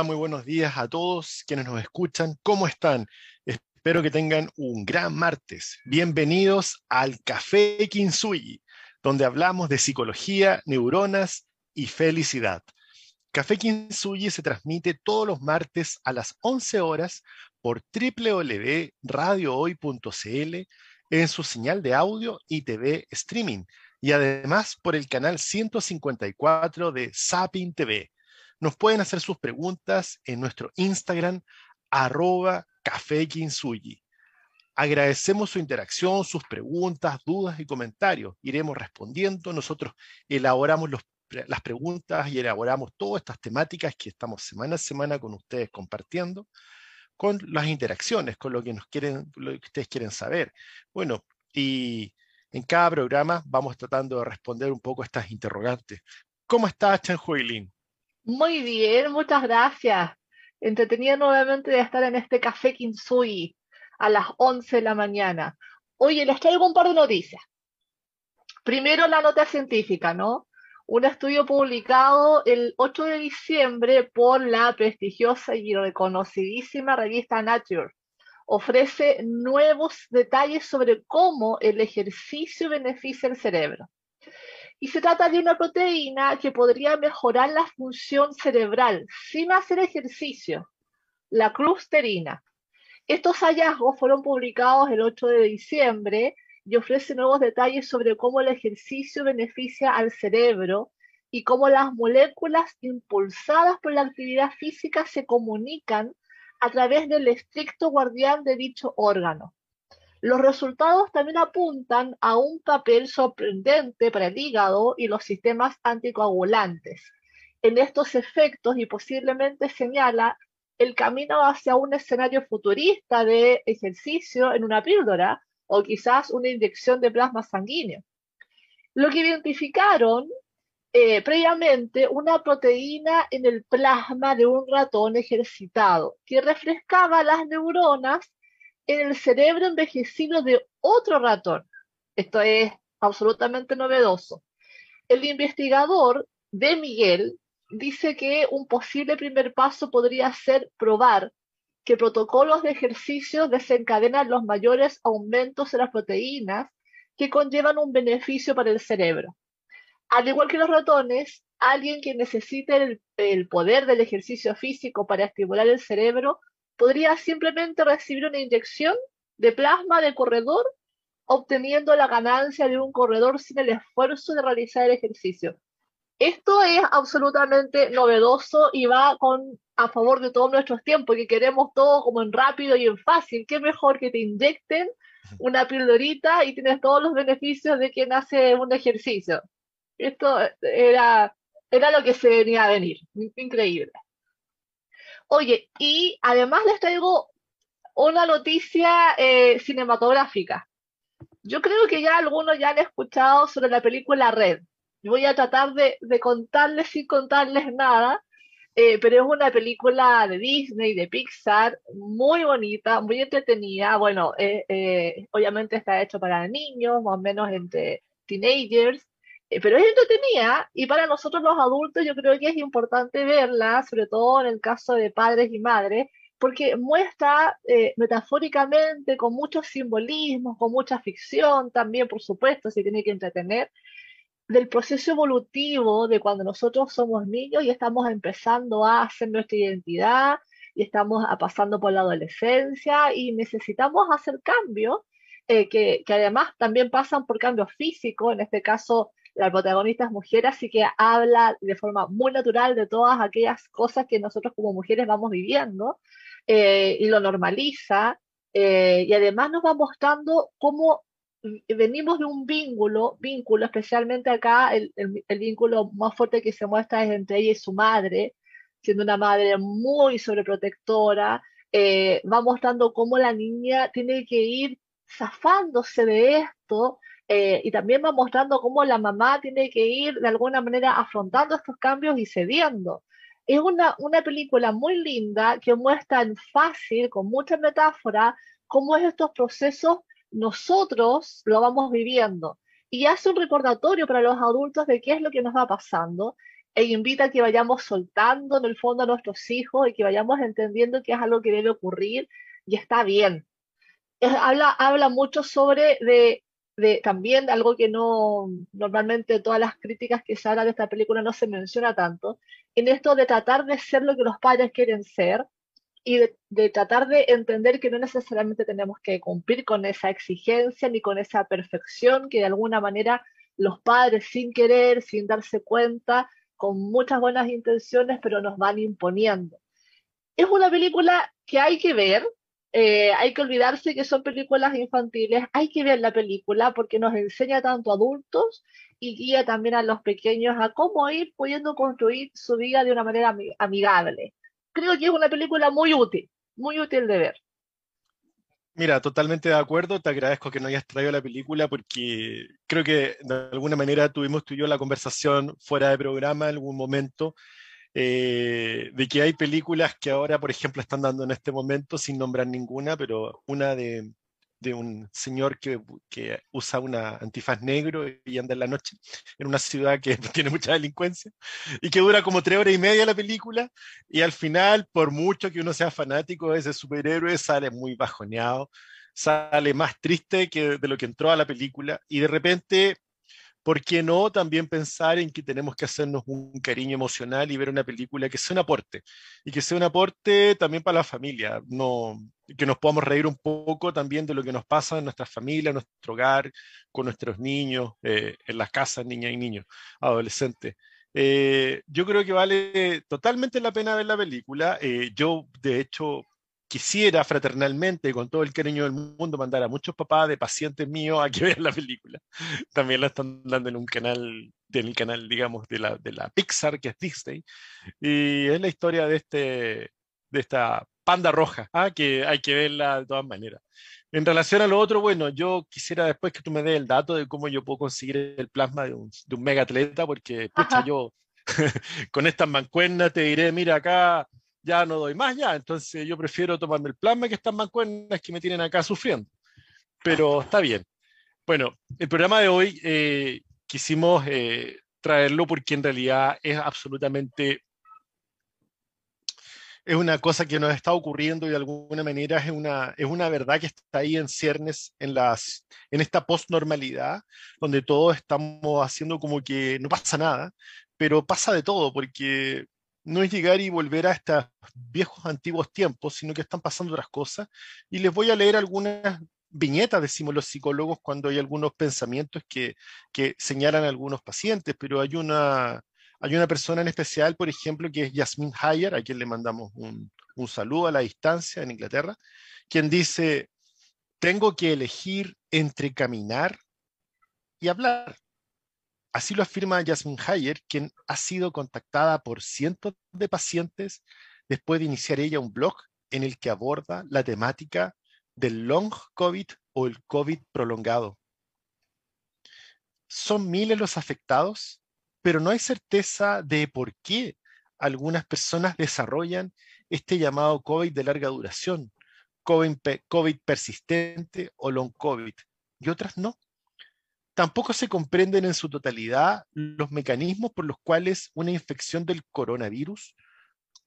muy buenos días a todos quienes nos escuchan. ¿Cómo están? Espero que tengan un gran martes. Bienvenidos al Café Kinsuyi, donde hablamos de psicología, neuronas y felicidad. Café Kinsuyi se transmite todos los martes a las 11 horas por www.radiohoy.cl en su señal de audio y TV streaming y además por el canal 154 de Sapin TV nos pueden hacer sus preguntas en nuestro Instagram, arroba Café Agradecemos su interacción, sus preguntas, dudas y comentarios. Iremos respondiendo. Nosotros elaboramos las preguntas y elaboramos todas estas temáticas que estamos semana a semana con ustedes compartiendo, con las interacciones, con lo que, nos quieren, lo que ustedes quieren saber. Bueno, y en cada programa vamos tratando de responder un poco estas interrogantes. ¿Cómo está Chan Huilin? Muy bien, muchas gracias. Entretenida nuevamente de estar en este café Kinsui a las 11 de la mañana. Oye, les traigo un par de noticias. Primero la nota científica, ¿no? Un estudio publicado el 8 de diciembre por la prestigiosa y reconocidísima revista Nature ofrece nuevos detalles sobre cómo el ejercicio beneficia el cerebro. Y se trata de una proteína que podría mejorar la función cerebral sin hacer ejercicio, la clusterina. Estos hallazgos fueron publicados el 8 de diciembre y ofrecen nuevos detalles sobre cómo el ejercicio beneficia al cerebro y cómo las moléculas impulsadas por la actividad física se comunican a través del estricto guardián de dicho órgano. Los resultados también apuntan a un papel sorprendente para el hígado y los sistemas anticoagulantes en estos efectos y posiblemente señala el camino hacia un escenario futurista de ejercicio en una píldora o quizás una inyección de plasma sanguíneo. Lo que identificaron eh, previamente una proteína en el plasma de un ratón ejercitado que refrescaba las neuronas en el cerebro envejecido de otro ratón. Esto es absolutamente novedoso. El investigador de Miguel dice que un posible primer paso podría ser probar que protocolos de ejercicio desencadenan los mayores aumentos de las proteínas que conllevan un beneficio para el cerebro. Al igual que los ratones, alguien que necesite el, el poder del ejercicio físico para estimular el cerebro podría simplemente recibir una inyección de plasma de corredor, obteniendo la ganancia de un corredor sin el esfuerzo de realizar el ejercicio. Esto es absolutamente novedoso y va a favor de todos nuestros tiempos, que queremos todo como en rápido y en fácil. Qué mejor que te inyecten una pildorita y tienes todos los beneficios de quien hace un ejercicio. Esto era, era lo que se venía a venir. Increíble. Oye, y además les traigo una noticia eh, cinematográfica. Yo creo que ya algunos ya han escuchado sobre la película Red. Voy a tratar de, contarles sin contarles nada, eh, pero es una película de Disney, de Pixar, muy bonita, muy entretenida. Bueno, eh, obviamente está hecho para niños, más o menos entre teenagers, eh, pero es entretenida y para nosotros los adultos yo creo que es importante verla, sobre todo en el caso de padres y madres, porque muestra eh, metafóricamente, con muchos simbolismos, con mucha ficción también, por supuesto, se tiene que entretener, del proceso evolutivo de cuando nosotros somos niños y estamos empezando a hacer nuestra identidad y estamos pasando por la adolescencia y necesitamos hacer cambios eh, que, que, además también pasan por cambios físicos, en este caso la protagonista es mujer, así que habla de forma muy natural de todas aquellas cosas que nosotros como mujeres vamos viviendo eh, y lo normaliza eh, y además nos va mostrando cómo venimos de un vínculo, vínculo especialmente acá, el, el, vínculo más fuerte que se muestra es entre ella y su madre, siendo una madre muy sobreprotectora, eh, va mostrando cómo la niña tiene que ir zafándose de esto eh, y también va mostrando cómo la mamá tiene que ir de alguna manera afrontando estos cambios y cediendo. Es una, una película muy linda que muestra en fácil, con mucha metáfora, cómo es estos procesos nosotros lo vamos viviendo. Y hace un recordatorio para los adultos de qué es lo que nos va pasando. e invita a que vayamos soltando en el fondo a nuestros hijos y que vayamos entendiendo que es algo que debe ocurrir y está bien. habla, habla mucho sobre de, de también algo que no normalmente todas las críticas que se hablan de esta película no se menciona tanto, en esto de tratar de ser lo que los padres quieren ser y de, de, tratar de entender que no necesariamente tenemos que cumplir con esa exigencia ni con esa perfección que de alguna manera los padres sin querer, sin darse cuenta, con muchas buenas intenciones, pero nos van imponiendo. Es una película que hay que ver, eh, hay que olvidarse que son películas infantiles, hay que ver la película porque nos enseña tanto a adultos y guía también a los pequeños a cómo ir pudiendo construir su vida de una manera amigable. Creo que es una película muy útil, muy útil de ver. Mira, totalmente de acuerdo. Te agradezco que no hayas traído la película porque creo que de alguna manera tuvimos tú y yo la conversación fuera de programa en algún momento eh, de que hay películas que ahora, por ejemplo, están dando en este momento sin nombrar ninguna, pero una de, de un señor que, que, usa una antifaz negro y anda en la noche en una ciudad que tiene mucha delincuencia y que dura como tres horas y media la película y al final, por mucho que uno sea fanático de ese superhéroe, sale muy bajoneado, sale más triste que de lo que entró a la película y de repente ¿por qué no también pensar en que tenemos que hacernos un cariño emocional y ver una película que sea un aporte? Y que sea un aporte también para la familia, no, que nos podamos reír un poco también de lo que nos pasa en nuestra familia, en nuestro hogar, con nuestros niños, eh, en las casas, niñas y niños, adolescentes. Eh, yo creo que vale totalmente la pena ver la película. Eh, yo, de hecho, quisiera fraternalmente, con todo el cariño del mundo, mandar a muchos papás de pacientes míos a que vean la película. También la están dando en un canal, del canal, digamos, de la, de la Pixar, que es Disney. Y es la historia de, este, de esta panda roja, ¿ah? que hay que verla de todas maneras. En relación a lo otro, bueno, yo quisiera después que tú me des el dato de cómo yo puedo conseguir el plasma de un, de un mega atleta, porque pucha, yo con estas mancuernas te diré, mira acá, ya no doy más ya, entonces yo prefiero tomarme el plasma que estas mancuernas que me tienen acá sufriendo. Pero está bien. Bueno, el programa de hoy eh, quisimos eh, traerlo porque en realidad es absolutamente es una cosa que nos está ocurriendo y de alguna manera es una, es una verdad que está ahí en ciernes en, las, en esta post-normalidad, donde todos estamos haciendo como que no pasa nada, pero pasa de todo, porque no es llegar y volver a estos viejos antiguos tiempos, sino que están pasando otras cosas. Y les voy a leer algunas viñetas, decimos los psicólogos, cuando hay algunos pensamientos que, que señalan a algunos pacientes, pero hay una, hay una persona en especial, por ejemplo, que es Yasmin Hayer, a quien le mandamos un, un saludo a la distancia en Inglaterra, quien dice, tengo que elegir entre caminar y hablar. Así lo afirma Jasmine Hayer, quien ha sido contactada por cientos de pacientes después de iniciar ella un blog en el que aborda la temática del long COVID o el COVID prolongado. Son miles los afectados, pero no hay certeza de por qué algunas personas desarrollan este llamado COVID de larga duración, COVID, COVID persistente o long COVID, y otras no. Tampoco se comprenden en su totalidad los mecanismos por los cuales una infección del coronavirus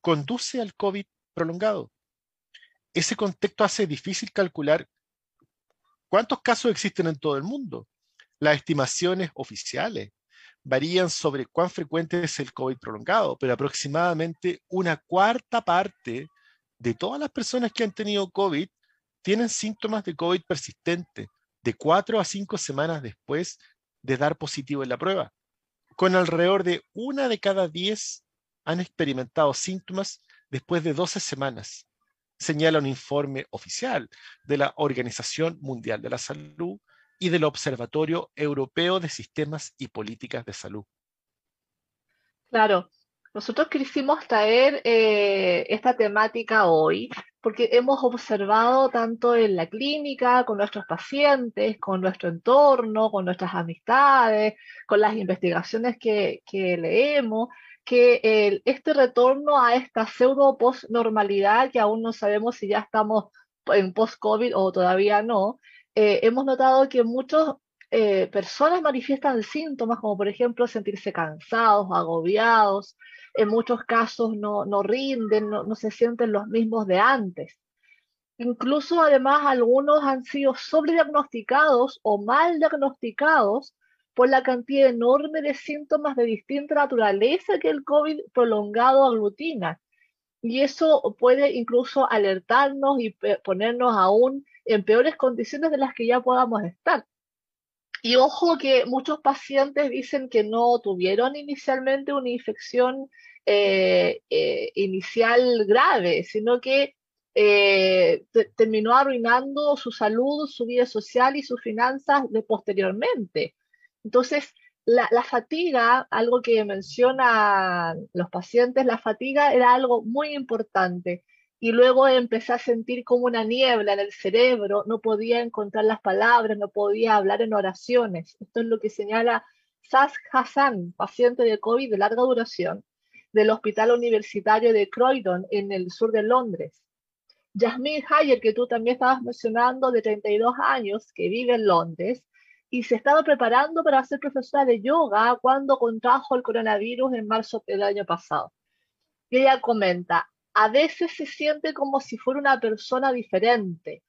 conduce al COVID prolongado. Ese contexto hace difícil calcular cuántos casos existen en todo el mundo. Las estimaciones oficiales varían sobre cuán frecuente es el COVID prolongado, pero aproximadamente una cuarta parte de todas las personas que han tenido COVID tienen síntomas de COVID persistente de cuatro a cinco semanas después de dar positivo en la prueba. Con alrededor de una de cada diez han experimentado síntomas después de 12 semanas, señala un informe oficial de la Organización Mundial de la Salud y del Observatorio Europeo de Sistemas y Políticas de Salud. Claro, nosotros quisimos traer eh, esta temática hoy porque hemos observado tanto en la clínica, con nuestros pacientes, con nuestro entorno, con nuestras amistades, con las investigaciones que, leemos, que este retorno a esta pseudo post-normalidad, que aún no sabemos si ya estamos en post-COVID o todavía no, eh, hemos notado que muchos eh, personas manifiestan síntomas como por ejemplo sentirse cansados, agobiados, en muchos casos no, no rinden, no, no se sienten los mismos de antes. Incluso además algunos han sido sobrediagnosticados o mal diagnosticados por la cantidad enorme de síntomas de distinta naturaleza que el COVID prolongado aglutina. Y eso puede incluso alertarnos y ponernos aún en peores condiciones de las que ya podamos estar. Y ojo que muchos pacientes dicen que no tuvieron inicialmente una infección eh, eh, inicial grave, sino que eh, terminó arruinando su salud, su vida social y sus finanzas de posteriormente. Entonces, la, la, fatiga, algo que mencionan los pacientes, la fatiga era algo muy importante y luego empecé a sentir como una niebla en el cerebro, no podía encontrar las palabras, no podía hablar en oraciones. Esto es lo que señala Sas Hassan, paciente de COVID de larga duración, del Hospital Universitario de Croydon, en el sur de Londres. Jasmine Hayer, que tú también estabas mencionando, de 32 años, que vive en Londres, y se estaba preparando para ser profesora de yoga cuando contrajo el coronavirus en marzo del año pasado. Y ella comenta, a veces se siente como si fuera una persona diferente.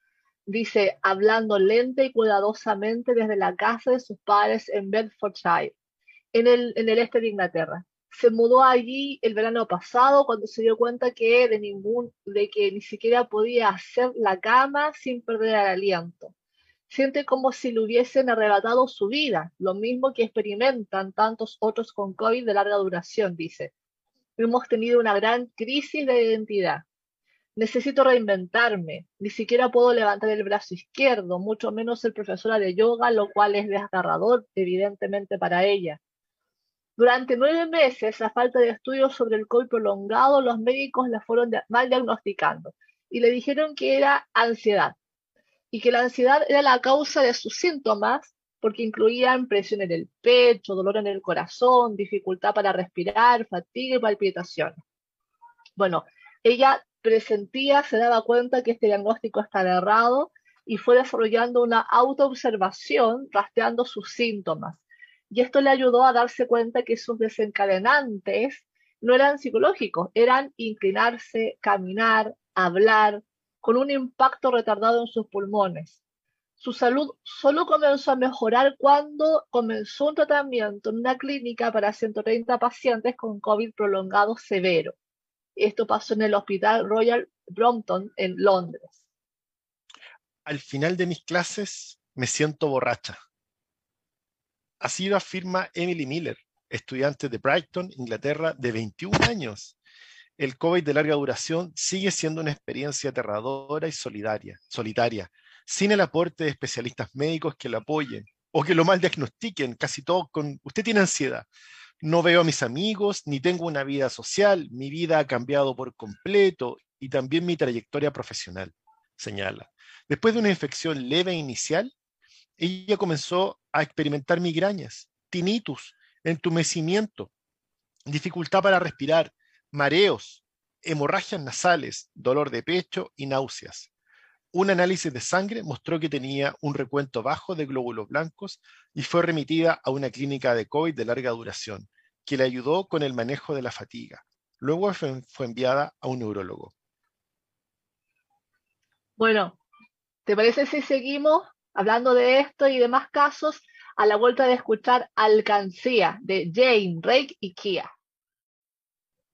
Dice, hablando lenta y cuidadosamente desde la casa de sus padres en Bedfordshire, en el, este de Inglaterra. Se mudó allí el verano pasado cuando se dio cuenta que de de que ni siquiera podía hacer la cama sin perder el aliento. Siente como si le hubiesen arrebatado su vida, lo mismo que experimentan tantos otros con COVID de larga duración, dice hemos tenido una gran crisis de identidad. Necesito reinventarme. Ni siquiera puedo levantar el brazo izquierdo, mucho menos ser profesora de yoga, lo cual es desgarrador, evidentemente, para ella. Durante nueve meses, a falta de estudios sobre el COVID prolongado, los médicos la fueron mal diagnosticando y le dijeron que era ansiedad y que la ansiedad era la causa de sus síntomas porque incluían presión en el pecho, dolor en el corazón, dificultad para respirar, fatiga y palpitación. Bueno, ella presentía, se daba cuenta que este diagnóstico estaba errado y fue desarrollando una autoobservación rastreando sus síntomas. Y esto le ayudó a darse cuenta que sus desencadenantes no eran psicológicos, eran inclinarse, caminar, hablar, con un impacto retardado en sus pulmones. Su salud solo comenzó a mejorar cuando comenzó un tratamiento en una clínica para 130 pacientes con COVID prolongado severo. Esto pasó en el Hospital Royal Brompton en Londres. Al final de mis clases me siento borracha. Así lo afirma Emily Miller, estudiante de Brighton, Inglaterra, de 21 años. El COVID de larga duración sigue siendo una experiencia aterradora y solidaria, solitaria, sin el aporte de especialistas médicos que lo apoyen o que lo mal diagnostiquen, casi todo con, usted tiene ansiedad. No veo a mis amigos, ni tengo una vida social, mi vida ha cambiado por completo y también mi trayectoria profesional, señala. Después de una infección leve inicial, ella comenzó a experimentar migrañas, tinnitus, entumecimiento, dificultad para respirar, mareos, hemorragias nasales, dolor de pecho y náuseas. Un análisis de sangre mostró que tenía un recuento bajo de glóbulos blancos y fue remitida a una clínica de COVID de larga duración, que le ayudó con el manejo de la fatiga. Luego fue, enviada a un neurólogo. Bueno, ¿te parece si seguimos hablando de esto y demás casos a la vuelta de escuchar Alcancía de Jane, Rake y Kia?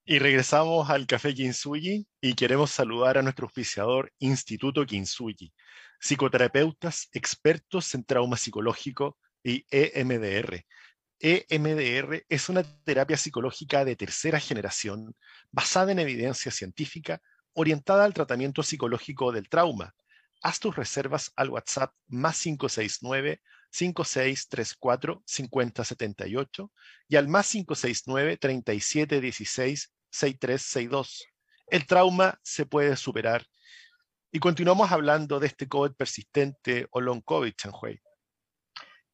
Y regresamos al Café Kinsugi y queremos saludar a nuestro auspiciador Instituto Kinsugi, psicoterapeutas expertos en trauma psicológico y EMDR. EMDR es una terapia psicológica de tercera generación basada en evidencia científica orientada al tratamiento psicológico del trauma. Haz tus reservas al WhatsApp más 569 5634 5078 y al más 569 3716 6362. El trauma se puede superar. Y continuamos hablando de este COVID persistente o long COVID, Chanhui.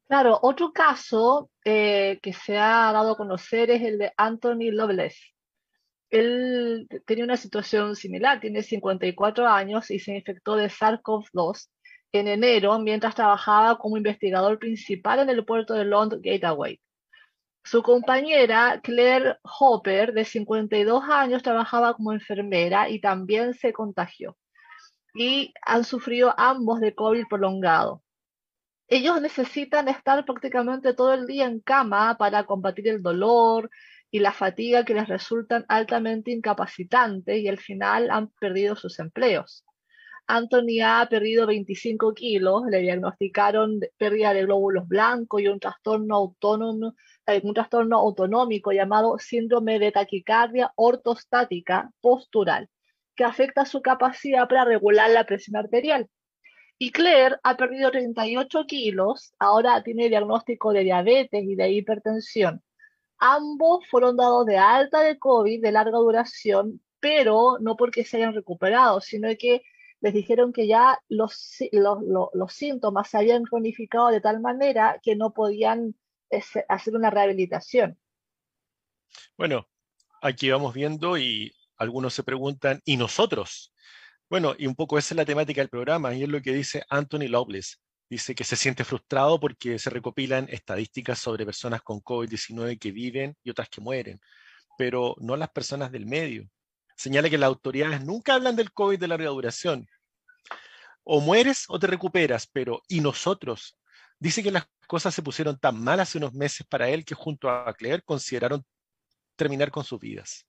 Claro, otro caso eh, que se ha dado a conocer es el de Anthony Loveless. Él tenía una situación similar, tiene 54 años y se infectó de SARS-CoV-2 en enero mientras trabajaba como investigador principal en el puerto de London Gateway. Su compañera, Claire Hopper, de 52 años, trabajaba como enfermera y también se contagió. Y han sufrido ambos de COVID prolongado. Ellos necesitan estar prácticamente todo el día en cama para combatir el dolor y la fatiga que les resultan altamente incapacitantes y al final han perdido sus empleos. Anthony ha perdido 25 kilos, le diagnosticaron pérdida de glóbulos blancos y un trastorno autónomo, eh, un trastorno autonómico llamado síndrome de taquicardia ortostática postural, que afecta su capacidad para regular la presión arterial. Y Claire ha perdido 38 kilos, ahora tiene diagnóstico de diabetes y de hipertensión. Ambos fueron dados de alta de COVID de larga duración, pero no porque se hayan recuperado, sino que les dijeron que ya los, los, síntomas se habían cronificado de tal manera que no podían hacer una rehabilitación. Bueno, aquí vamos viendo y algunos se preguntan, ¿y nosotros? Bueno, y un poco esa es la temática del programa y es lo que dice Anthony Loveless. Dice que se siente frustrado porque se recopilan estadísticas sobre personas con COVID-19 que viven y otras que mueren, pero no las personas del medio señala que las autoridades nunca hablan del COVID de larga duración. O mueres o te recuperas, pero ¿y nosotros? Dice que las cosas se pusieron tan mal hace unos meses para él que junto a Claire consideraron terminar con sus vidas.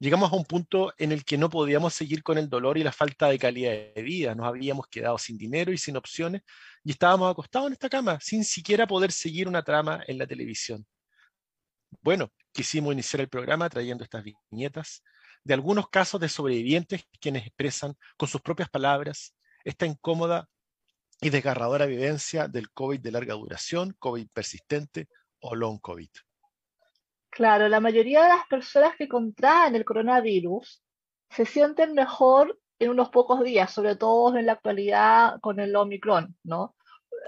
Llegamos a un punto en el que no podíamos seguir con el dolor y la falta de calidad de vida. Nos habíamos quedado sin dinero y sin opciones y estábamos acostados en esta cama sin siquiera poder seguir una trama en la televisión. Bueno, quisimos iniciar el programa trayendo estas viñetas de algunos casos de sobrevivientes quienes expresan con sus propias palabras esta incómoda y desgarradora vivencia del COVID de larga duración, COVID persistente o long COVID. Claro, la mayoría de las personas que contraen el coronavirus se sienten mejor en unos pocos días, sobre todo en la actualidad con el Omicron, ¿no?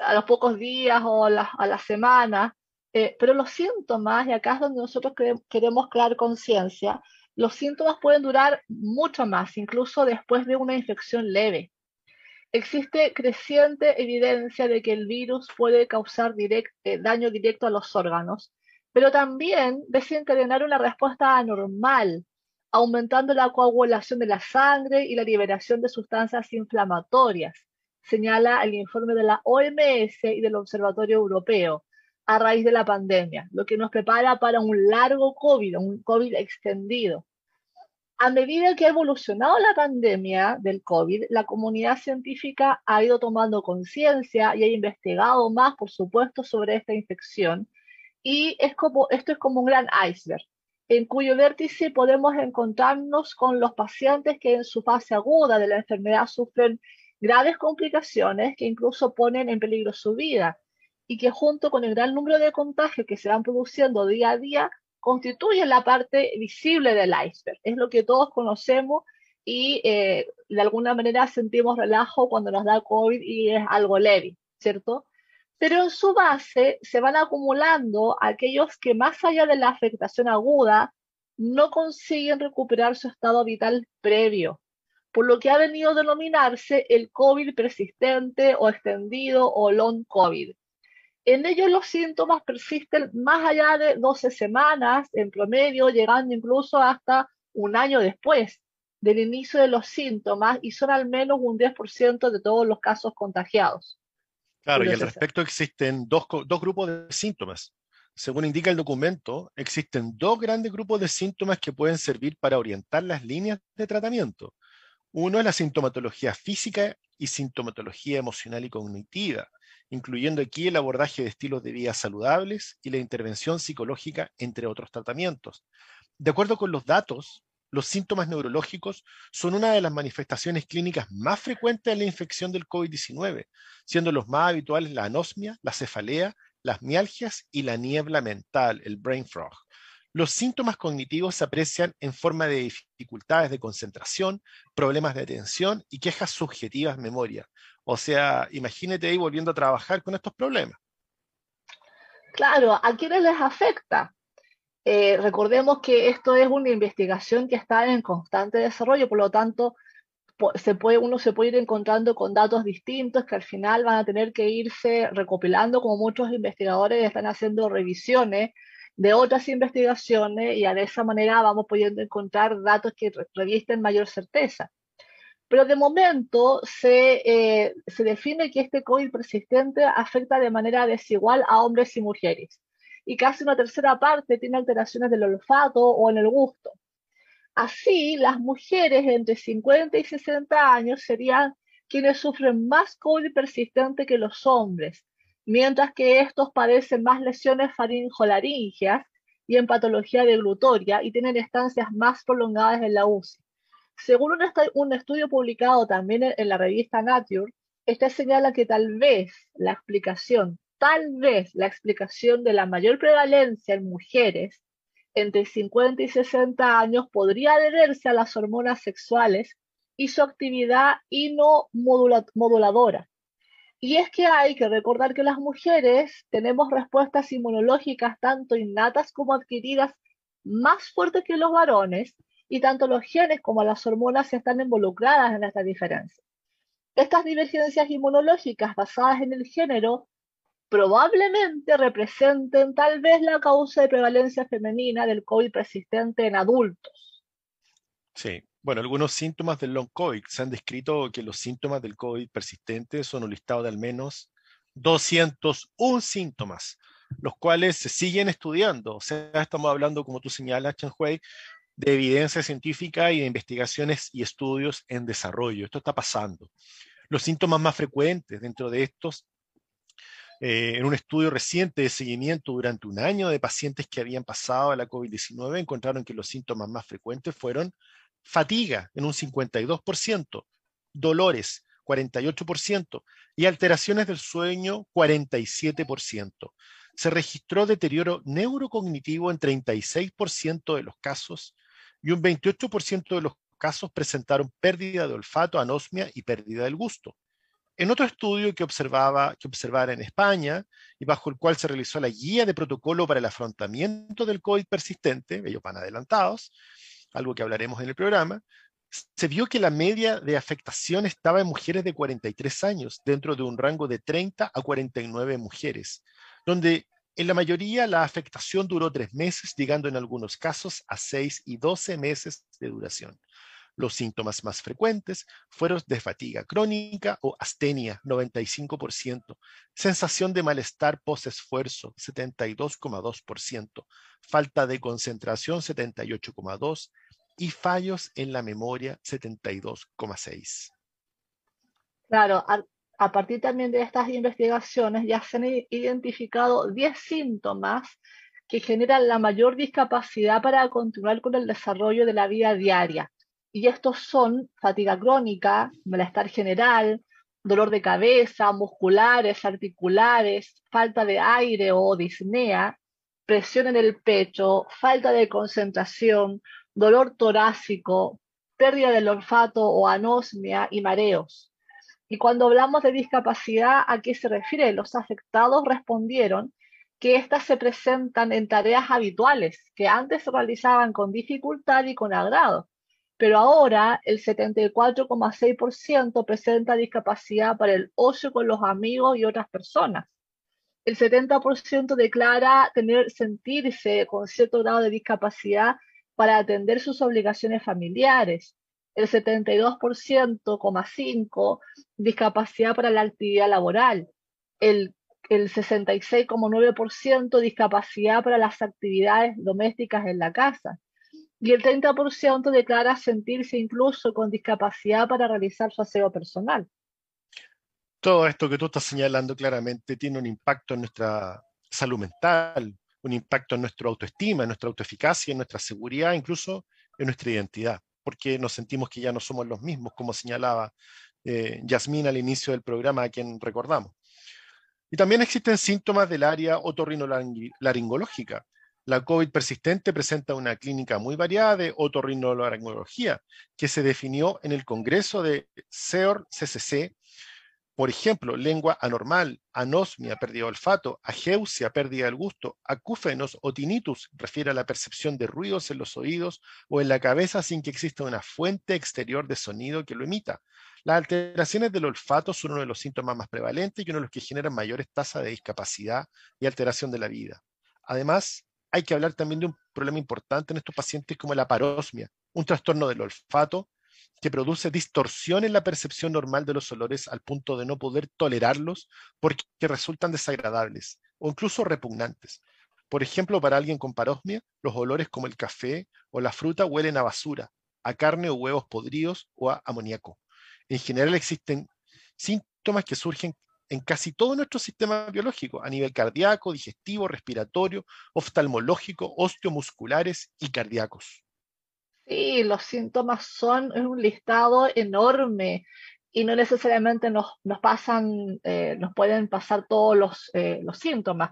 A los pocos días o a la, semana, eh, pero los síntomas, y acá es donde nosotros queremos crear conciencia, los síntomas pueden durar mucho más, incluso después de una infección leve. Existe creciente evidencia de que el virus puede causar eh, daño directo a los órganos, pero también desencadenar una respuesta anormal, aumentando la coagulación de la sangre y la liberación de sustancias inflamatorias, señala el informe de la OMS y del Observatorio Europeo a raíz de la pandemia, lo que nos prepara para un largo COVID, un COVID extendido. A medida que ha evolucionado la pandemia del COVID, la comunidad científica ha ido tomando conciencia y ha investigado más, por supuesto, sobre esta infección. Y es como, esto es como un gran iceberg, en cuyo vértice podemos encontrarnos con los pacientes que en su fase aguda de la enfermedad sufren graves complicaciones que incluso ponen en peligro su vida y que junto con el gran número de contagios que se van produciendo día a día, constituyen la parte visible del iceberg. Es lo que todos conocemos y eh, de alguna manera sentimos relajo cuando nos da COVID y es algo leve, ¿cierto? Pero en su base se van acumulando aquellos que más allá de la afectación aguda no consiguen recuperar su estado vital previo, por lo que ha venido a denominarse el COVID persistente o extendido o long COVID. En ellos los síntomas persisten más allá de 12 semanas en promedio, llegando incluso hasta un año después del inicio de los síntomas y son al menos un 10% de todos los casos contagiados. Claro, y al respecto existen dos, dos grupos de síntomas. Según indica el documento, existen dos grandes grupos de síntomas que pueden servir para orientar las líneas de tratamiento. Uno es la sintomatología física y sintomatología emocional y cognitiva incluyendo aquí el abordaje de estilos de vida saludables y la intervención psicológica, entre otros tratamientos. De acuerdo con los datos, los síntomas neurológicos son una de las manifestaciones clínicas más frecuentes de la infección del COVID-19, siendo los más habituales la anosmia, la cefalea, las mialgias y la niebla mental, el brain fog. Los síntomas cognitivos se aprecian en forma de dificultades de concentración, problemas de atención y quejas subjetivas memoria, o sea, imagínate ahí volviendo a trabajar con estos problemas. Claro, ¿a quiénes les afecta? Eh, recordemos que esto es una investigación que está en constante desarrollo, por lo tanto, se uno se puede ir encontrando con datos distintos que al final van a tener que irse recopilando, como muchos investigadores están haciendo revisiones de otras investigaciones y de esa manera vamos pudiendo encontrar datos que revisten mayor certeza. Pero de momento se, eh, se define que este COVID persistente afecta de manera desigual a hombres y mujeres y casi una tercera parte tiene alteraciones del olfato o en el gusto. Así, las mujeres entre 50 y 60 años serían quienes sufren más COVID persistente que los hombres, mientras que estos padecen más lesiones faringolaringeas y en patología deglutoria y tienen estancias más prolongadas en la UCI. Según un, estudio publicado también en la revista Nature, este señala que tal vez la explicación, tal vez la explicación de la mayor prevalencia en mujeres entre 50 y 60 años podría deberse a las hormonas sexuales y su actividad moduladora. Y es que hay que recordar que las mujeres tenemos respuestas inmunológicas tanto innatas como adquiridas más fuertes que los varones y tanto los genes como las hormonas están involucradas en esta diferencia. Estas divergencias inmunológicas basadas en el género probablemente representen tal vez la causa de prevalencia femenina del COVID persistente en adultos. Sí, bueno, algunos síntomas del long COVID. Se han descrito que los síntomas del COVID persistente son un listado de al menos 201 síntomas, los cuales se siguen estudiando. O sea, estamos hablando, como tú señalas, Hui, de evidencia científica y de investigaciones y estudios en desarrollo. Esto está pasando. Los síntomas más frecuentes dentro de estos eh, en un estudio reciente de seguimiento durante un año de pacientes que habían pasado a la COVID-19, encontraron que los síntomas más frecuentes fueron fatiga en un 52%, dolores 48% y alteraciones del sueño 47%. Se registró deterioro neurocognitivo en 36% de los casos y un 28% de los casos presentaron pérdida de olfato, anosmia y pérdida del gusto. En otro estudio que observaba que observara en España y bajo el cual se realizó la guía de protocolo para el afrontamiento del COVID persistente, ellos van adelantados, algo que hablaremos en el programa, se vio que la media de afectación estaba en mujeres de 43 años, dentro de un rango de 30 a 49 mujeres, donde en la mayoría la afectación duró tres meses, llegando en algunos casos a 6 y 12 meses de duración. Los síntomas más frecuentes fueron de fatiga crónica o astenia, 95%, sensación de malestar post-esfuerzo, 72,2%, falta de concentración, 78,2%, y fallos en la memoria, 72,6%. Claro, a, partir también de estas investigaciones ya se han identificado 10 síntomas que generan la mayor discapacidad para continuar con el desarrollo de la vida diaria y estos son fatiga crónica, malestar general, dolor de cabeza, musculares, articulares, falta de aire o disnea, presión en el pecho, falta de concentración, dolor torácico, pérdida del olfato o anosmia y mareos. Y cuando hablamos de discapacidad, ¿a qué se refiere? Los afectados respondieron que éstas se presentan en tareas habituales que antes se realizaban con dificultad y con agrado, pero ahora el 74,6% presenta discapacidad para el ocio con los amigos y otras personas. El 70% declara tener sentirse con cierto grado de discapacidad para atender sus obligaciones familiares. El 72,5% discapacidad para la actividad laboral. El, el 66,9% discapacidad para las actividades domésticas en la casa y el 30% declara sentirse incluso con discapacidad para realizar su aseo personal. Todo esto que tú estás señalando claramente tiene un impacto en nuestra salud mental, un impacto en nuestra autoestima, en nuestra autoeficacia, en nuestra seguridad, incluso en nuestra identidad, porque nos sentimos que ya no somos los mismos, como señalaba eh, al inicio del programa, a quien recordamos. Y también existen síntomas del área otorrinolaringológica, la COVID persistente presenta una clínica muy variada de otorrinolaringología que se definió en el Congreso de SEOR-CCC Por ejemplo, lengua anormal, anosmia, pérdida de olfato, ageusia, pérdida del gusto, acúfenos o tinnitus, refiere a la percepción de ruidos en los oídos o en la cabeza sin que exista una fuente exterior de sonido que lo emita. Las alteraciones del olfato son uno de los síntomas más prevalentes y uno de los que generan mayores tasas de discapacidad y alteración de la vida. Además, hay que hablar también de un problema importante en estos pacientes como la parosmia, un trastorno del olfato que produce distorsión en la percepción normal de los olores al punto de no poder tolerarlos porque resultan desagradables o incluso repugnantes. Por ejemplo, para alguien con parosmia, los olores como el café o la fruta huelen a basura, a carne o huevos podridos o a amoníaco. En general existen síntomas que surgen en casi todo nuestro sistema biológico, a nivel cardíaco, digestivo, respiratorio, oftalmológico, osteomusculares y cardíacos. Sí, los síntomas son un listado enorme y no necesariamente nos, pasan, eh, nos pueden pasar todos los, eh, los, síntomas.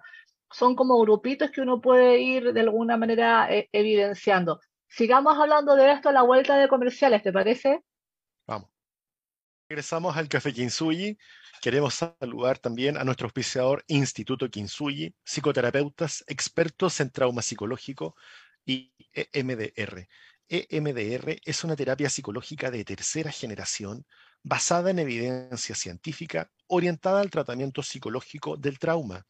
Son como grupitos que uno puede ir de alguna manera eh, evidenciando. Sigamos hablando de esto a la vuelta de comerciales, ¿te parece? Regresamos al Café Kinsuyi. Queremos saludar también a nuestro auspiciador Instituto Kinsuyi, psicoterapeutas expertos en trauma psicológico y EMDR. EMDR es una terapia psicológica de tercera generación basada en evidencia científica orientada al tratamiento psicológico del trauma.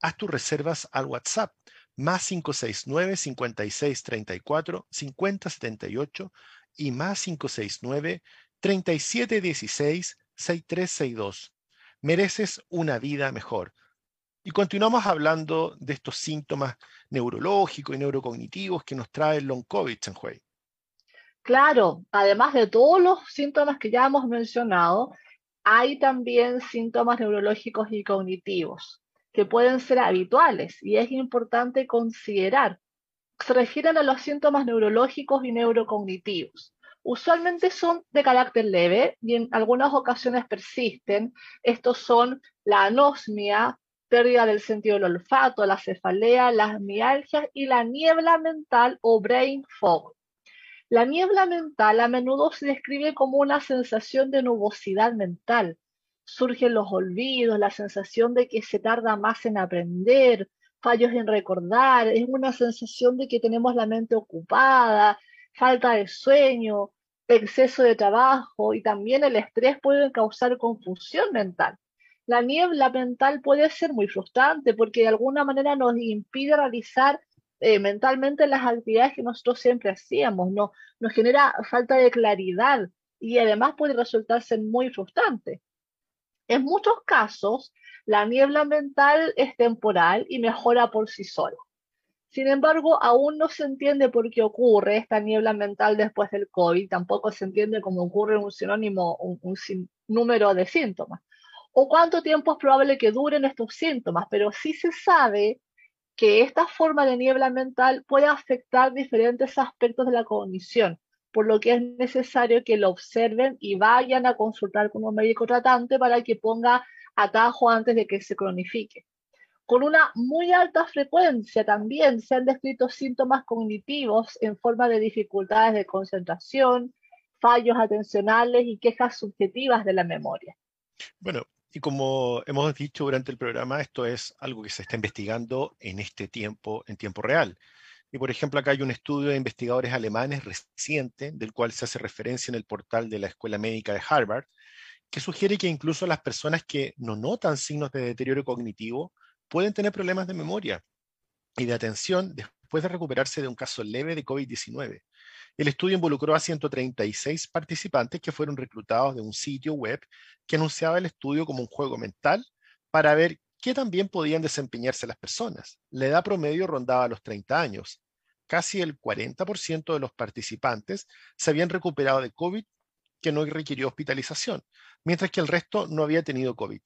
Haz tus reservas al WhatsApp más 569 56 34 50 78 y más 569 37 16 6362. Mereces una vida mejor. Y continuamos hablando de estos síntomas neurológicos y neurocognitivos que nos trae el long COVID, Chenhui. Claro, además de todos los síntomas que ya hemos mencionado, hay también síntomas neurológicos y cognitivos que pueden ser habituales y es importante considerar. Se refieren a los síntomas neurológicos y neurocognitivos. Usualmente son de carácter leve y en algunas ocasiones persisten. Estos son la anosmia, pérdida del sentido del olfato, la cefalea, las mialgias y la niebla mental o brain fog. La niebla mental a menudo se describe como una sensación de nubosidad mental. Surgen los olvidos, la sensación de que se tarda más en aprender, fallos en recordar, es una sensación de que tenemos la mente ocupada, falta de sueño, exceso de trabajo y también el estrés pueden causar confusión mental la niebla mental puede ser muy frustrante porque de alguna manera nos impide realizar eh, mentalmente las actividades que nosotros siempre hacíamos, no, nos genera falta de claridad y además puede resultarse muy frustrante. En muchos casos, la niebla mental es temporal y mejora por sí sola. Sin embargo, aún no se entiende por qué ocurre esta niebla mental después del COVID, tampoco se entiende cómo ocurre un sinónimo, un, número de síntomas o cuánto tiempo es probable que duren estos síntomas, pero sí se sabe que esta forma de niebla mental puede afectar diferentes aspectos de la cognición, por lo que es necesario que lo observen y vayan a consultar con un médico tratante para que ponga atajo antes de que se cronifique. Con una muy alta frecuencia también se han descrito síntomas cognitivos en forma de dificultades de concentración, fallos atencionales y quejas subjetivas de la memoria. Bueno, y como hemos dicho durante el programa, esto es algo que se está investigando en este tiempo, en tiempo real. Y por ejemplo, acá hay un estudio de investigadores alemanes reciente, del cual se hace referencia en el portal de la Escuela Médica de Harvard, que sugiere que incluso las personas que no notan signos de deterioro cognitivo pueden tener problemas de memoria y de atención después de recuperarse de un caso leve de COVID-19. El estudio involucró a 136 participantes que fueron reclutados de un sitio web que anunciaba el estudio como un juego mental para ver qué también podían desempeñarse las personas. La edad promedio rondaba los 30 años. Casi el 40% de los participantes se habían recuperado de COVID que no requirió hospitalización, mientras que el resto no había tenido COVID.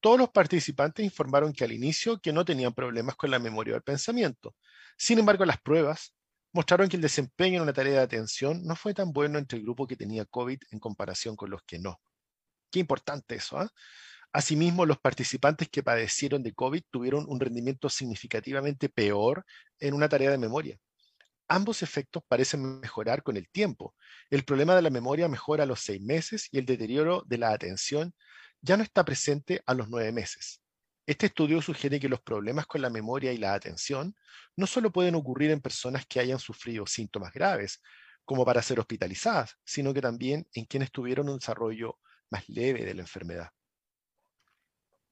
Todos los participantes informaron que al inicio que no tenían problemas con la memoria o el pensamiento. Sin embargo, las pruebas mostraron que el desempeño en una tarea de atención no fue tan bueno entre el grupo que tenía COVID en comparación con los que no. Qué importante eso. ¿ah? Asimismo, los participantes que padecieron de COVID tuvieron un rendimiento significativamente peor en una tarea de memoria. Ambos efectos parecen mejorar con el tiempo. El problema de la memoria mejora a los seis meses y el deterioro de la atención ya no está presente a los nueve meses. Este estudio sugiere que los problemas con la memoria y la atención no solo pueden ocurrir en personas que hayan sufrido síntomas graves, como para ser hospitalizadas, sino que también en quienes tuvieron un desarrollo más leve de la enfermedad.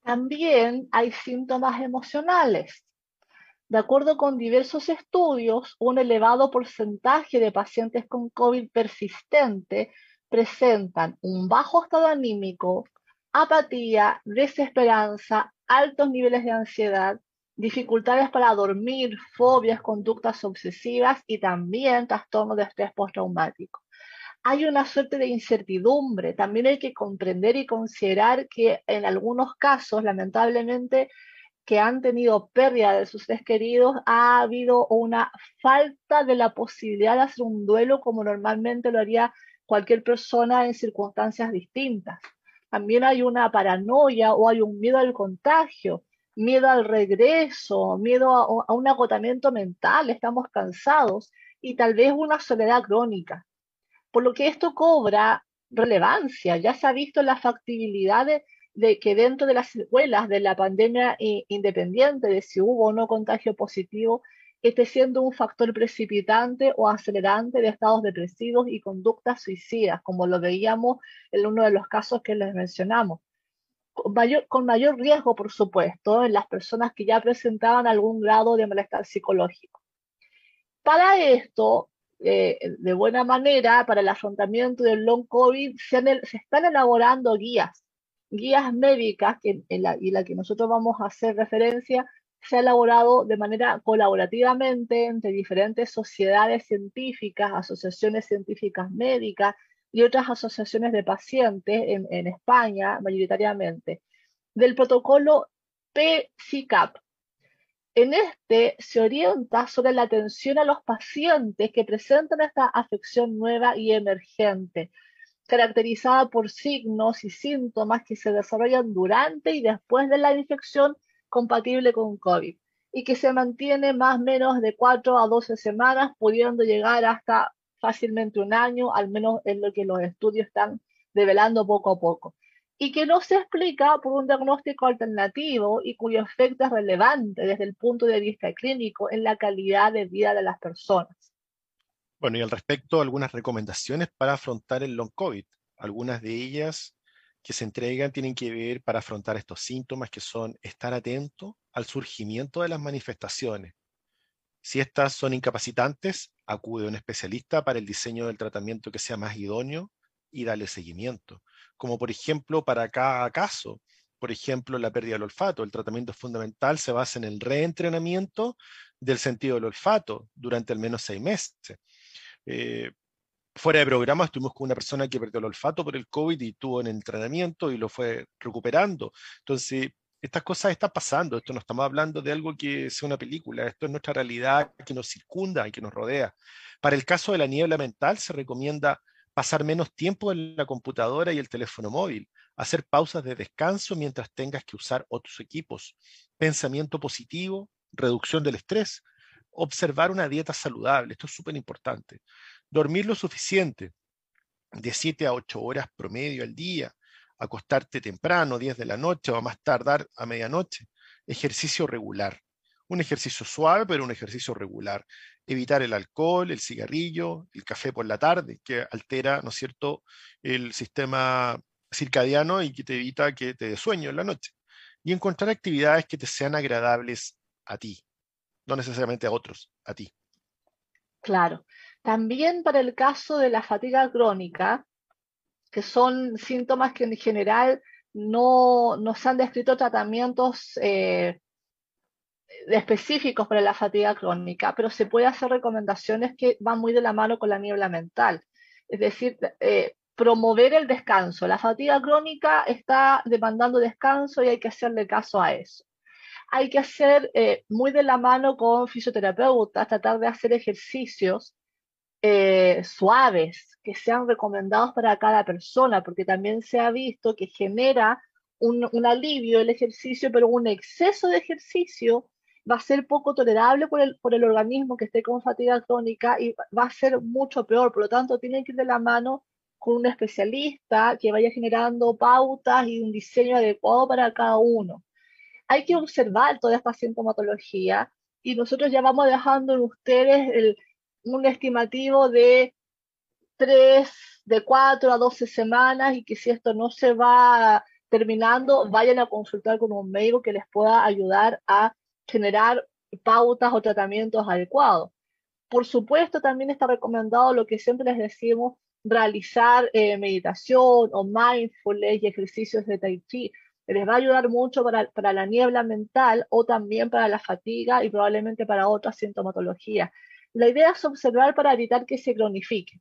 También hay síntomas emocionales. De acuerdo con diversos estudios, un elevado porcentaje de pacientes con COVID persistente presentan un bajo estado anímico, apatía, desesperanza, altos niveles de ansiedad, dificultades para dormir, fobias, conductas obsesivas y también trastornos de estrés postraumático. Hay una suerte de incertidumbre. También hay que comprender y considerar que en algunos casos, lamentablemente, que han tenido pérdida de sus seres queridos, ha habido una falta de la posibilidad de hacer un duelo como normalmente lo haría cualquier persona en circunstancias distintas. También hay una paranoia o hay un miedo al contagio, miedo al regreso, miedo a, un agotamiento mental, estamos cansados y tal vez una soledad crónica. Por lo que esto cobra relevancia. Ya se ha visto la factibilidad de, que dentro de las secuelas de la pandemia independiente de si hubo o no contagio positivo, esté siendo un factor precipitante o acelerante de estados depresivos y conductas suicidas, como lo veíamos en uno de los casos que les mencionamos. Con mayor, con mayor riesgo, por supuesto, en las personas que ya presentaban algún grado de malestar psicológico. Para esto, eh, de buena manera, para el afrontamiento del long COVID, se, están elaborando guías, guías médicas, que, la, y la que nosotros vamos a hacer referencia, se ha elaborado de manera colaborativamente entre diferentes sociedades científicas, asociaciones científicas médicas y otras asociaciones de pacientes en, España, mayoritariamente, del protocolo PCCAP. En este se orienta sobre la atención a los pacientes que presentan esta afección nueva y emergente, caracterizada por signos y síntomas que se desarrollan durante y después de la infección compatible con COVID y que se mantiene más o menos de 4 a 12 semanas, pudiendo llegar hasta fácilmente un año, al menos es lo que los estudios están develando poco a poco, y que no se explica por un diagnóstico alternativo y cuyo efecto es relevante desde el punto de vista clínico en la calidad de vida de las personas. Bueno, y al respecto, algunas recomendaciones para afrontar el long COVID. Algunas de ellas que se entregan tienen que ver para afrontar estos síntomas que son estar atento al surgimiento de las manifestaciones. Si estas son incapacitantes, acude a un especialista para el diseño del tratamiento que sea más idóneo y darle seguimiento. Como por ejemplo para cada caso, por ejemplo la pérdida del olfato. El tratamiento fundamental se basa en el reentrenamiento del sentido del olfato durante al menos seis meses. Eh, fuera de programa estuvimos con una persona que perdió el olfato por el COVID y tuvo un entrenamiento y lo fue recuperando. Entonces, estas cosas están pasando, esto no estamos hablando de algo que sea una película, esto es nuestra realidad que nos circunda y que nos rodea. Para el caso de la niebla mental se recomienda pasar menos tiempo en la computadora y el teléfono móvil, hacer pausas de descanso mientras tengas que usar otros equipos, pensamiento positivo, reducción del estrés, observar una dieta saludable, esto es súper importante. Dormir lo suficiente, de 7 a 8 horas promedio al día, acostarte temprano, 10 de la noche o a más tardar a medianoche. Ejercicio regular. Un ejercicio suave, pero un ejercicio regular. Evitar el alcohol, el cigarrillo, el café por la tarde, que altera, ¿no es cierto?, el sistema circadiano y que te evita que te dé sueño en la noche. Y encontrar actividades que te sean agradables a ti, no necesariamente a otros, a ti. Claro. También para el caso de la fatiga crónica, que son síntomas que en general no, se han descrito tratamientos eh, específicos para la fatiga crónica, pero se puede hacer recomendaciones que van muy de la mano con la niebla mental. Es decir, eh, promover el descanso. La fatiga crónica está demandando descanso y hay que hacerle caso a eso. Hay que hacer eh, muy de la mano con fisioterapeutas, tratar de hacer ejercicios eh, suaves que sean recomendados para cada persona, porque también se ha visto que genera un, alivio el ejercicio, pero un exceso de ejercicio va a ser poco tolerable por el, por el organismo que esté con fatiga crónica y va a ser mucho peor. Por lo tanto, tienen que ir de la mano con un especialista que vaya generando pautas y un diseño adecuado para cada uno. Hay que observar toda esta sintomatología y nosotros ya vamos dejando en ustedes un estimativo de 3, de 4 a 12 semanas y que si esto no se va terminando, vayan a consultar con un médico que les pueda ayudar a generar pautas o tratamientos adecuados. Por supuesto, también está recomendado lo que siempre les decimos, realizar eh, meditación o mindfulness y ejercicios de tai chi. Les va a ayudar mucho para, la niebla mental o también para la fatiga y probablemente para otras sintomatologías. La idea es observar para evitar que se cronifique.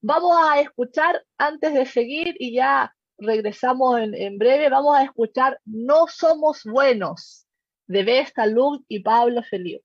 Vamos a escuchar antes de seguir y ya regresamos en, breve. Vamos a escuchar No somos buenos de Besta Luz y Pablo Feliu.